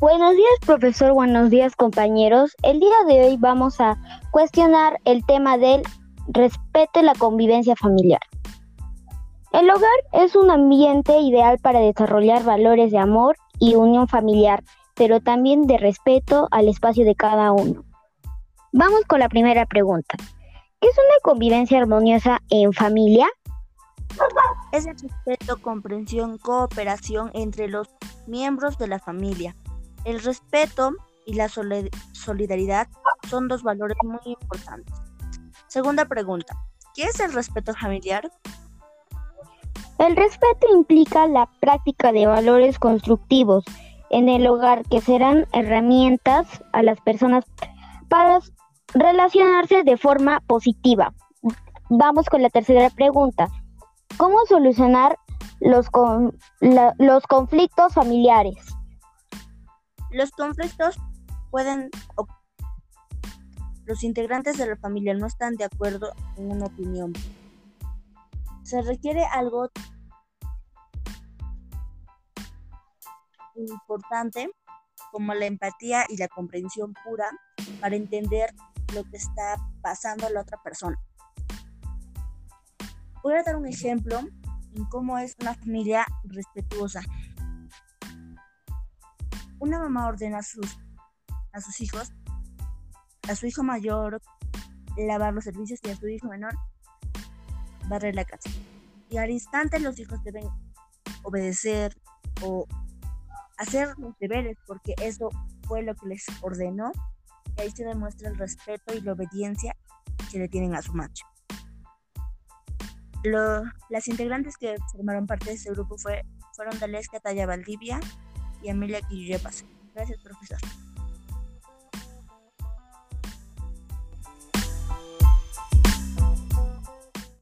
Buenos días, profesor. Buenos días, compañeros. El día de hoy vamos a cuestionar el tema del respeto y la convivencia familiar. El hogar es un ambiente ideal para desarrollar valores de amor y unión familiar, pero también de respeto al espacio de cada uno. Vamos con la primera pregunta. ¿Qué es una convivencia armoniosa en familia? Es el respeto, comprensión, cooperación entre los miembros de la familia. El respeto y la solidaridad son dos valores muy importantes. Segunda pregunta. ¿Qué es el respeto familiar? El respeto implica la práctica de valores constructivos en el hogar que serán herramientas a las personas para relacionarse de forma positiva. Vamos con la tercera pregunta. ¿Cómo solucionar los, los conflictos familiares? Los conflictos pueden... Los integrantes de la familia no están de acuerdo en una opinión. Se requiere algo importante como la empatía y la comprensión pura para entender lo que está pasando a la otra persona. Voy a dar un ejemplo en cómo es una familia respetuosa. Una mamá ordena a sus, a sus hijos, a su hijo mayor, lavar los servicios y a su hijo menor barrer la casa. Y al instante los hijos deben obedecer o hacer los deberes porque eso fue lo que les ordenó y ahí se demuestra el respeto y la obediencia que le tienen a su macho. las integrantes que formaron parte de este grupo fue, fueron Daleska Talla Valdivia y Amelia Quilluyepas. Gracias, profesor.